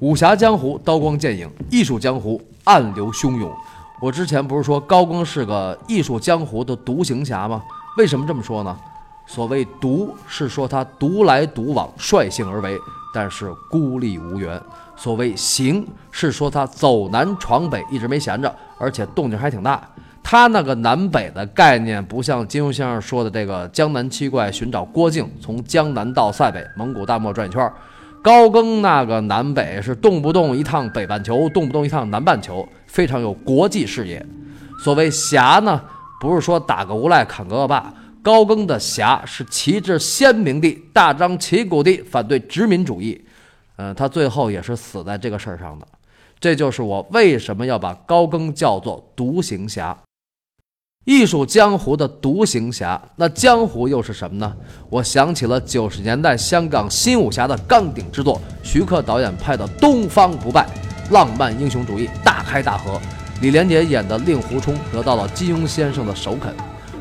武侠江湖刀光剑影，艺术江湖暗流汹涌。我之前不是说高更是个艺术江湖的独行侠吗？为什么这么说呢？所谓独，是说他独来独往，率性而为，但是孤立无援；所谓行，是说他走南闯北，一直没闲着，而且动静还挺大。他那个南北的概念，不像金庸先生说的这个江南七怪寻找郭靖，从江南到塞北，蒙古大漠转一圈。高更那个南北是动不动一趟北半球，动不动一趟南半球，非常有国际视野。所谓侠呢，不是说打个无赖砍个恶霸，高更的侠是旗帜鲜明地、大张旗鼓地反对殖民主义。嗯，他最后也是死在这个事儿上的。这就是我为什么要把高更叫做独行侠。艺术江湖的独行侠，那江湖又是什么呢？我想起了九十年代香港新武侠的钢鼎之作，徐克导演拍的《东方不败》，浪漫英雄主义大开大合。李连杰演的令狐冲得到了金庸先生的首肯。《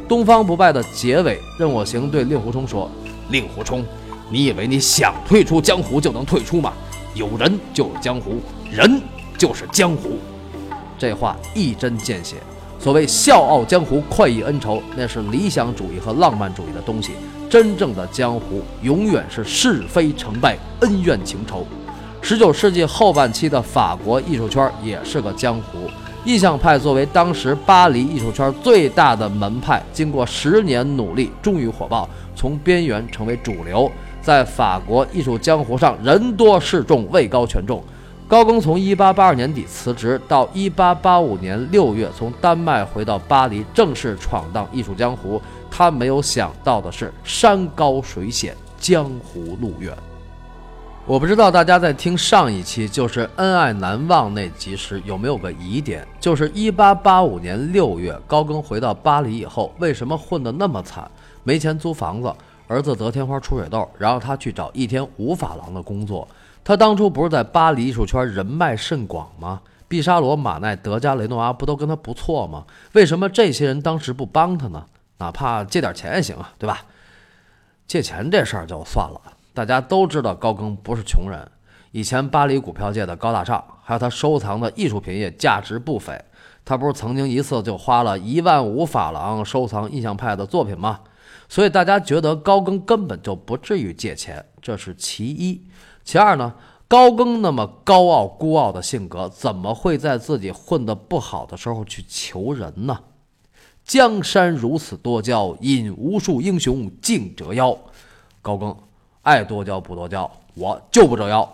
东方不败》的结尾，任我行对令狐冲说：“令狐冲，你以为你想退出江湖就能退出吗？有人就是江湖，人就是江湖。”这话一针见血。所谓笑傲江湖，快意恩仇，那是理想主义和浪漫主义的东西。真正的江湖，永远是是非成败、恩怨情仇。十九世纪后半期的法国艺术圈也是个江湖。印象派作为当时巴黎艺术圈最大的门派，经过十年努力，终于火爆，从边缘成为主流，在法国艺术江湖上人多势众，位高权重。高更从一八八二年底辞职，到一八八五年六月从丹麦回到巴黎，正式闯荡艺术江湖。他没有想到的是，山高水险，江湖路远。我不知道大家在听上一期就是恩爱难忘那集时有没有个疑点，就是一八八五年六月，高更回到巴黎以后，为什么混得那么惨？没钱租房子，儿子得天花出水痘，然后他去找一天五法郎的工作。他当初不是在巴黎艺术圈人脉甚广吗？毕沙罗、马奈、德加、雷诺阿不都跟他不错吗？为什么这些人当时不帮他呢？哪怕借点钱也行啊，对吧？借钱这事儿就算了，大家都知道高更不是穷人。以前巴黎股票界的高大上，还有他收藏的艺术品也价值不菲。他不是曾经一次就花了一万五法郎收藏印象派的作品吗？所以大家觉得高更根本就不至于借钱，这是其一。其二呢，高更那么高傲孤傲的性格，怎么会在自己混得不好的时候去求人呢？江山如此多娇，引无数英雄竞折腰。高更爱多娇不多娇，我就不折腰。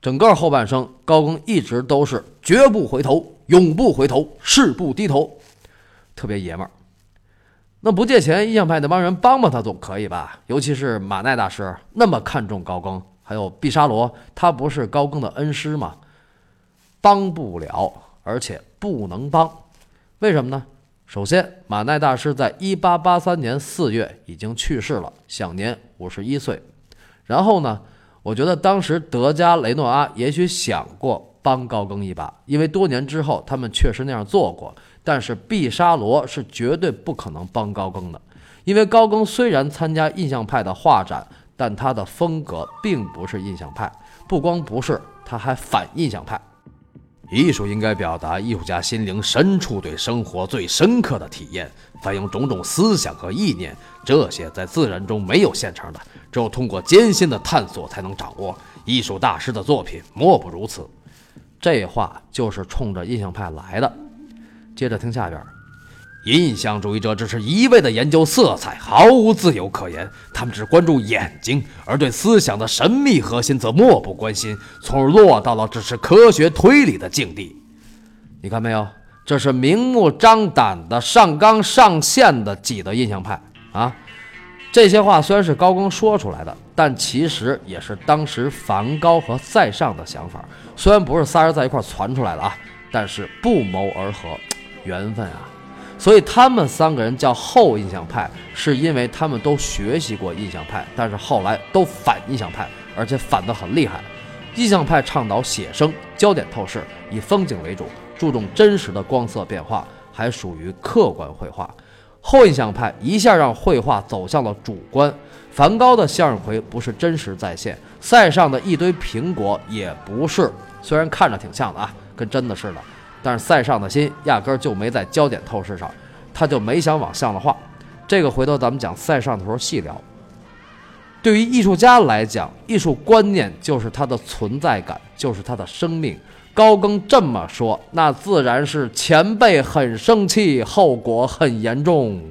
整个后半生，高更一直都是绝不回头，永不回头，誓不低头，特别爷们儿。那不借钱，印象派那帮人帮帮他总可以吧？尤其是马奈大师那么看重高更。还有毕沙罗，他不是高更的恩师吗？帮不了，而且不能帮，为什么呢？首先，马奈大师在一八八三年四月已经去世了，享年五十一岁。然后呢，我觉得当时德加雷诺阿也许想过帮高更一把，因为多年之后他们确实那样做过。但是毕沙罗是绝对不可能帮高更的，因为高更虽然参加印象派的画展。但他的风格并不是印象派，不光不是，他还反印象派。艺术应该表达艺术家心灵深处对生活最深刻的体验，反映种种思想和意念。这些在自然中没有现成的，只有通过艰辛的探索才能掌握。艺术大师的作品莫不如此。这话就是冲着印象派来的。接着听下边。印象主义者只是一味的研究色彩，毫无自由可言。他们只关注眼睛，而对思想的神秘核心则漠不关心，从而落到了只是科学推理的境地。你看没有？这是明目张胆的上纲上线的挤的印象派啊！这些话虽然是高更说出来的，但其实也是当时梵高和塞尚的想法。虽然不是仨人在一块传出来的啊，但是不谋而合，缘分啊！所以他们三个人叫后印象派，是因为他们都学习过印象派，但是后来都反印象派，而且反得很厉害。印象派倡导写生、焦点透视，以风景为主，注重真实的光色变化，还属于客观绘画。后印象派一下让绘画走向了主观。梵高的向日葵不是真实再现，塞上的一堆苹果也不是，虽然看着挺像的啊，跟真的似的，但是塞尚的心压根儿就没在焦点透视上，他就没想往像了画。这个回头咱们讲塞尚的时候细聊。对于艺术家来讲，艺术观念就是他的存在感，就是他的生命。高更这么说，那自然是前辈很生气，后果很严重。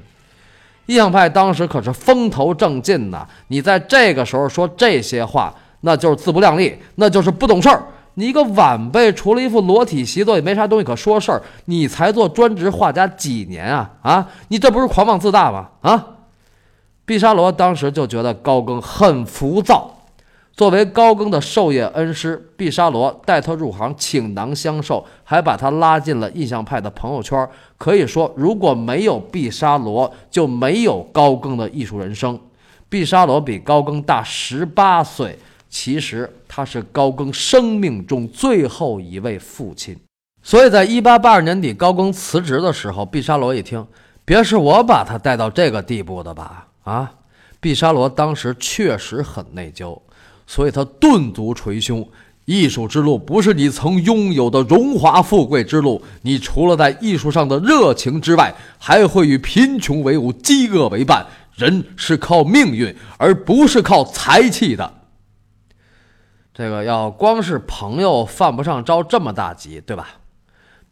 印象派当时可是风头正劲呢，你在这个时候说这些话，那就是自不量力，那就是不懂事儿。你一个晚辈，除了一幅裸体习作，也没啥东西可说事儿。你才做专职画家几年啊？啊，你这不是狂妄自大吗？啊！毕沙罗当时就觉得高更很浮躁。作为高更的授业恩师，毕沙罗带他入行，倾囊相授，还把他拉进了印象派的朋友圈。可以说，如果没有毕沙罗，就没有高更的艺术人生。毕沙罗比高更大十八岁，其实他是高更生命中最后一位父亲。所以在一八八二年底，高更辞职的时候，毕沙罗一听，别是我把他带到这个地步的吧？啊，毕沙罗当时确实很内疚。所以他顿足捶胸，艺术之路不是你曾拥有的荣华富贵之路。你除了在艺术上的热情之外，还会与贫穷为伍、饥饿为伴。人是靠命运，而不是靠才气的。这个要光是朋友犯不上着这么大急，对吧？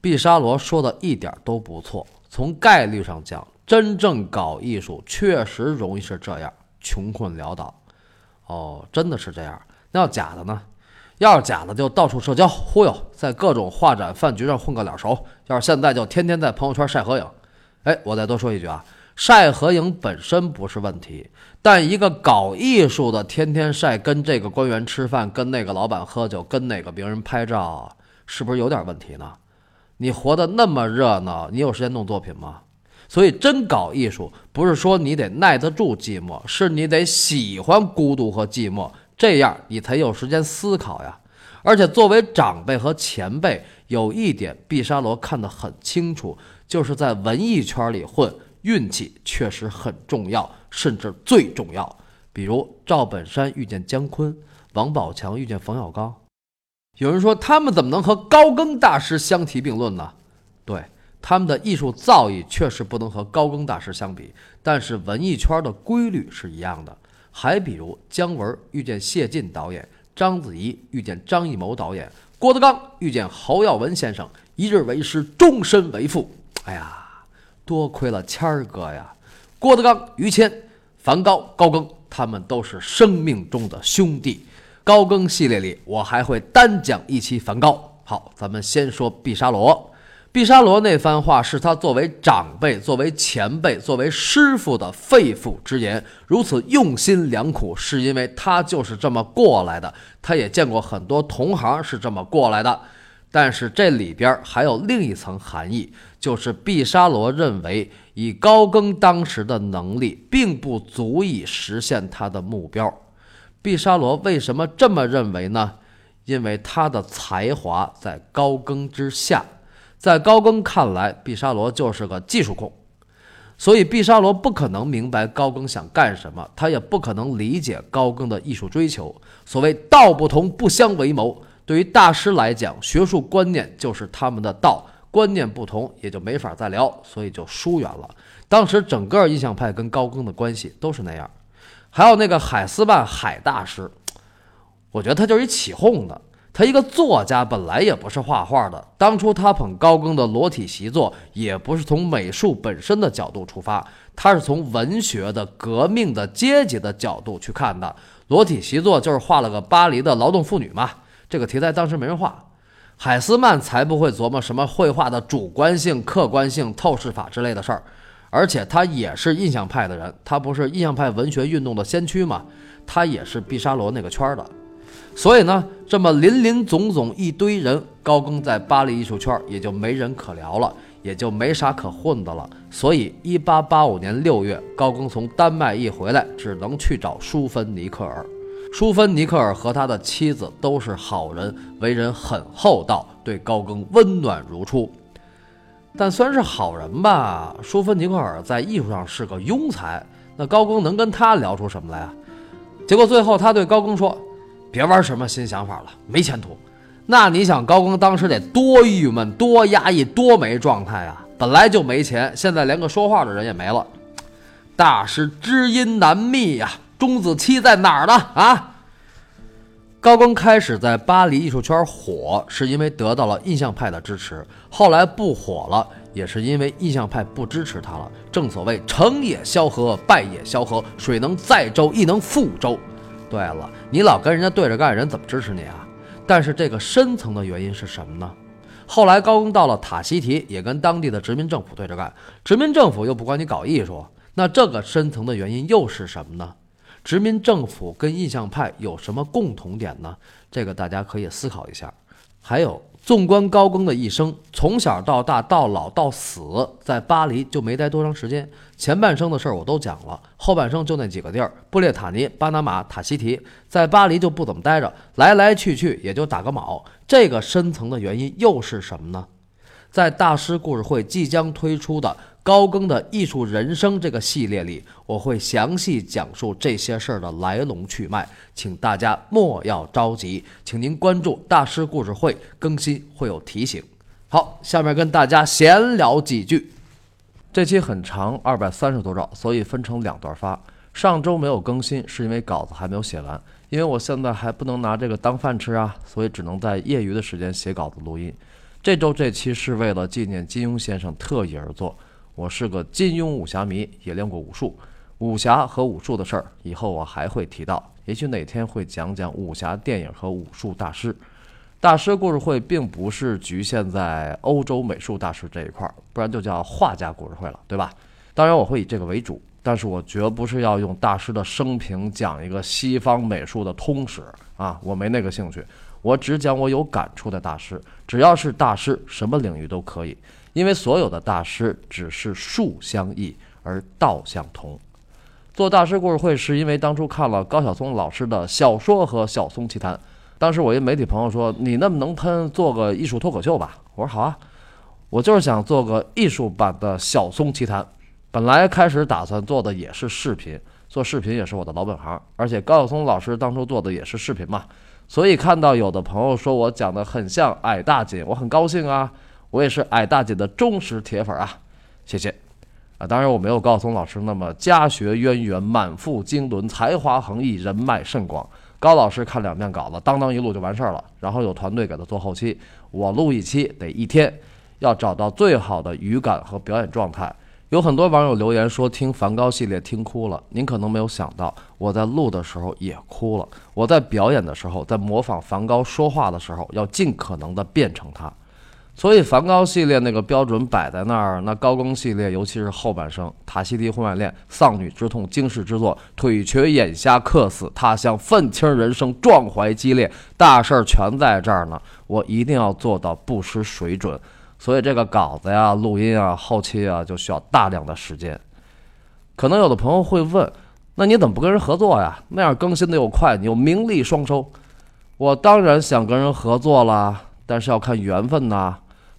毕沙罗说的一点都不错。从概率上讲，真正搞艺术确实容易是这样，穷困潦倒。哦，真的是这样。那要假的呢？要是假的，就到处社交忽悠，在各种画展、饭局上混个脸熟。要是现在，就天天在朋友圈晒合影。哎，我再多说一句啊，晒合影本身不是问题，但一个搞艺术的天天晒，跟这个官员吃饭，跟那个老板喝酒，跟哪个名人拍照，是不是有点问题呢？你活得那么热闹，你有时间弄作品吗？所以，真搞艺术不是说你得耐得住寂寞，是你得喜欢孤独和寂寞，这样你才有时间思考呀。而且，作为长辈和前辈，有一点毕沙罗看得很清楚，就是在文艺圈里混，运气确实很重要，甚至最重要。比如赵本山遇见姜昆，王宝强遇见冯小刚。有人说，他们怎么能和高更大师相提并论呢？对。他们的艺术造诣确实不能和高更大师相比，但是文艺圈的规律是一样的。还比如姜文遇见谢晋导演，章子怡遇见张艺谋导演，郭德纲遇见侯耀文先生，一日为师，终身为父。哎呀，多亏了谦儿哥呀！郭德纲、于谦、梵高、高更，他们都是生命中的兄弟。高更系列里，我还会单讲一期梵高。好，咱们先说毕沙罗。毕沙罗那番话是他作为长辈、作为前辈、作为师傅的肺腑之言，如此用心良苦，是因为他就是这么过来的。他也见过很多同行是这么过来的，但是这里边还有另一层含义，就是毕沙罗认为以高更当时的能力，并不足以实现他的目标。毕沙罗为什么这么认为呢？因为他的才华在高更之下。在高更看来，毕沙罗就是个技术控，所以毕沙罗不可能明白高更想干什么，他也不可能理解高更的艺术追求。所谓道不同不相为谋，对于大师来讲，学术观念就是他们的道，观念不同也就没法再聊，所以就疏远了。当时整个印象派跟高更的关系都是那样。还有那个海斯曼海大师，我觉得他就是一起哄的。他一个作家，本来也不是画画的。当初他捧高更的裸体习作，也不是从美术本身的角度出发，他是从文学的、革命的、阶级的角度去看的。裸体习作就是画了个巴黎的劳动妇女嘛，这个题材当时没人画。海斯曼才不会琢磨什么绘画的主观性、客观性、透视法之类的事儿，而且他也是印象派的人，他不是印象派文学运动的先驱嘛，他也是毕沙罗那个圈的。所以呢，这么林林总总一堆人，高更在巴黎艺术圈也就没人可聊了，也就没啥可混的了。所以，一八八五年六月，高更从丹麦一回来，只能去找舒芬尼克尔。舒芬尼克尔和他的妻子都是好人，为人很厚道，对高更温暖如初。但虽然是好人吧，舒芬尼克尔在艺术上是个庸才，那高更能跟他聊出什么来啊？结果最后他对高更说：“别玩什么新想法了，没前途。”那你想，高更当时得多郁闷、多压抑、多没状态啊！本来就没钱，现在连个说话的人也没了。大师知音难觅呀，钟子期在哪儿呢？啊！高更开始在巴黎艺术圈火，是因为得到了印象派的支持；后来不火了，也是因为印象派不支持他了。正所谓成也萧何，败也萧何，水能载舟，亦能覆舟。对了，你老跟人家对着干，人怎么支持你啊？但是这个深层的原因是什么呢？后来高更到了塔希提，也跟当地的殖民政府对着干，殖民政府又不管你搞艺术，那这个深层的原因又是什么呢？殖民政府跟印象派有什么共同点呢？这个大家可以思考一下。还有。纵观高更的一生，从小到大到老到死，在巴黎就没待多长时间。前半生的事儿我都讲了，后半生就那几个地儿：布列塔尼、巴拿马、塔希提。在巴黎就不怎么待着，来来去去也就打个卯。这个深层的原因又是什么呢？在大师故事会即将推出的。高更的艺术人生这个系列里，我会详细讲述这些事儿的来龙去脉，请大家莫要着急，请您关注大师故事会更新会有提醒。好，下面跟大家闲聊几句。这期很长，二百三十多兆，所以分成两段发。上周没有更新，是因为稿子还没有写完，因为我现在还不能拿这个当饭吃啊，所以只能在业余的时间写稿子录音。这周这期是为了纪念金庸先生特意而做。我是个金庸武侠迷，也练过武术。武侠和武术的事儿，以后我还会提到。也许哪天会讲讲武侠电影和武术大师。大师故事会并不是局限在欧洲美术大师这一块儿，不然就叫画家故事会了，对吧？当然我会以这个为主，但是我绝不是要用大师的生平讲一个西方美术的通史啊，我没那个兴趣。我只讲我有感触的大师，只要是大师，什么领域都可以。因为所有的大师只是术相异而道相同。做大师故事会是因为当初看了高晓松老师的小说和晓松奇谈。当时我一媒体朋友说：“你那么能喷，做个艺术脱口秀吧。”我说：“好啊，我就是想做个艺术版的晓松奇谈。”本来开始打算做的也是视频，做视频也是我的老本行，而且高晓松老师当初做的也是视频嘛，所以看到有的朋友说我讲的很像矮大紧，我很高兴啊。我也是矮大姐的忠实铁粉啊，谢谢啊！当然我没有高晓松老师那么家学渊源、满腹经纶、才华横溢、人脉甚广。高老师看两遍稿子，当当一录就完事儿了，然后有团队给他做后期。我录一期得一天，要找到最好的语感和表演状态。有很多网友留言说听梵高系列听哭了，您可能没有想到，我在录的时候也哭了。我在表演的时候，在模仿梵高说话的时候，要尽可能的变成他。所以梵高系列那个标准摆在那儿，那高更系列，尤其是后半生，塔西提婚外恋、丧女之痛、惊世之作、腿瘸眼瞎、客死他乡、愤青人生、壮怀激烈，大事儿全在这儿呢。我一定要做到不失水准。所以这个稿子呀、录音啊、后期啊，就需要大量的时间。可能有的朋友会问，那你怎么不跟人合作呀？那样更新的又快，你又名利双收。我当然想跟人合作啦，但是要看缘分呐。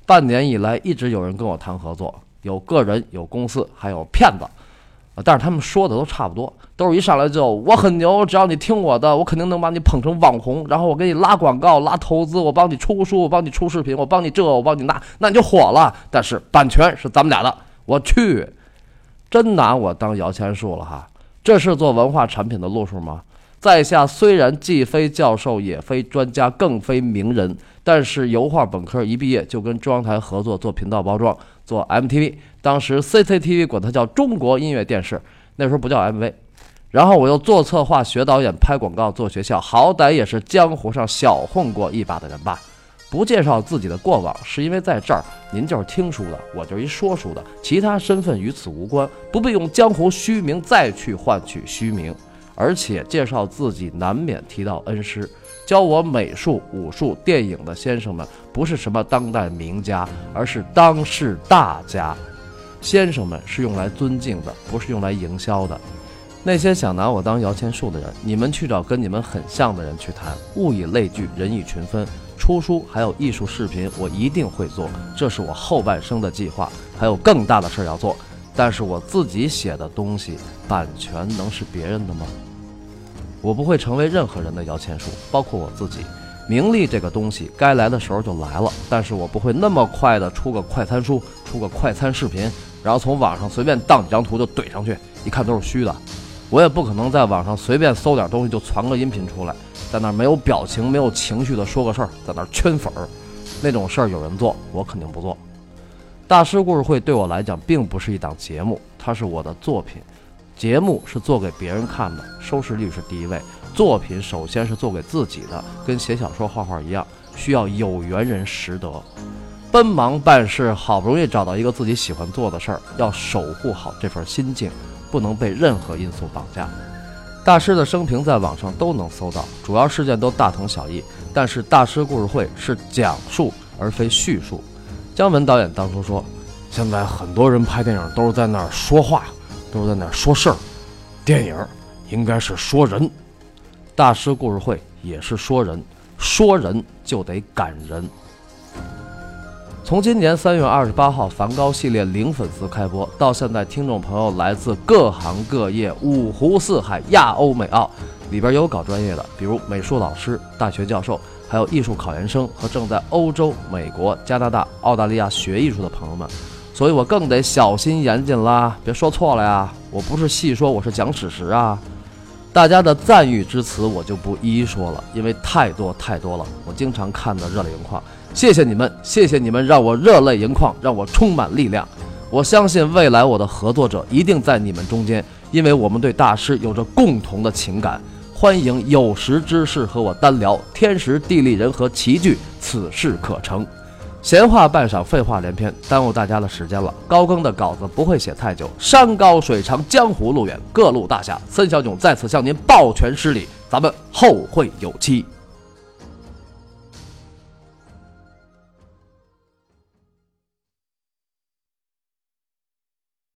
半年以来，一直有人跟我谈合作，有个人，有公司，还有骗子，啊！但是他们说的都差不多，都是一上来就我很牛，只要你听我的，我肯定能把你捧成网红，然后我给你拉广告、拉投资，我帮你出书，我帮你出视频，我帮你这，我帮你那，那你就火了。但是版权是咱们俩的，我去，真拿我当摇钱树了哈！这是做文化产品的路数吗？在下虽然既非教授，也非专家，更非名人。但是油画本科一毕业就跟中央台合作做频道包装，做 MTV，当时 CCTV 管它叫中国音乐电视，那时候不叫 MV。然后我又做策划、学导演、拍广告、做学校，好歹也是江湖上小混过一把的人吧。不介绍自己的过往，是因为在这儿您就是听书的，我就是一说书的，其他身份与此无关，不必用江湖虚名再去换取虚名。而且介绍自己难免提到恩师。教我美术、武术、电影的先生们，不是什么当代名家，而是当世大家。先生们是用来尊敬的，不是用来营销的。那些想拿我当摇钱树的人，你们去找跟你们很像的人去谈。物以类聚，人以群分。出书还有艺术视频，我一定会做，这是我后半生的计划。还有更大的事儿要做，但是我自己写的东西，版权能是别人的吗？我不会成为任何人的摇钱树，包括我自己。名利这个东西，该来的时候就来了，但是我不会那么快的出个快餐书，出个快餐视频，然后从网上随便当几张图就怼上去，一看都是虚的。我也不可能在网上随便搜点东西就传个音频出来，在那没有表情、没有情绪的说个事儿，在那圈粉儿，那种事儿有人做，我肯定不做。大师故事会对我来讲并不是一档节目，它是我的作品。节目是做给别人看的，收视率是第一位。作品首先是做给自己的，跟写小说、画画一样，需要有缘人识得。奔忙办事，好不容易找到一个自己喜欢做的事儿，要守护好这份心境。不能被任何因素绑架。大师的生平在网上都能搜到，主要事件都大同小异。但是大师故事会是讲述而非叙述。姜文导演当初说：“现在很多人拍电影都是在那儿说话，都是在那儿说事儿，电影应该是说人。大师故事会也是说人，说人就得感人。”从今年三月二十八号梵高系列零粉丝开播到现在，听众朋友来自各行各业、五湖四海、亚欧美澳，里边有搞专业的，比如美术老师、大学教授，还有艺术考研生和正在欧洲、美国、加拿大、澳大利亚学艺术的朋友们，所以我更得小心严谨啦，别说错了呀！我不是细说，我是讲史实啊！大家的赞誉之词我就不一一说了，因为太多太多了，我经常看得热泪盈眶。谢谢你们，谢谢你们，让我热泪盈眶，让我充满力量。我相信未来我的合作者一定在你们中间，因为我们对大师有着共同的情感。欢迎有识之士和我单聊，天时地利人和齐聚，此事可成。闲话半晌，废话连篇，耽误大家的时间了。高更的稿子不会写太久，山高水长，江湖路远，各路大侠，孙小囧在此向您抱拳施礼，咱们后会有期。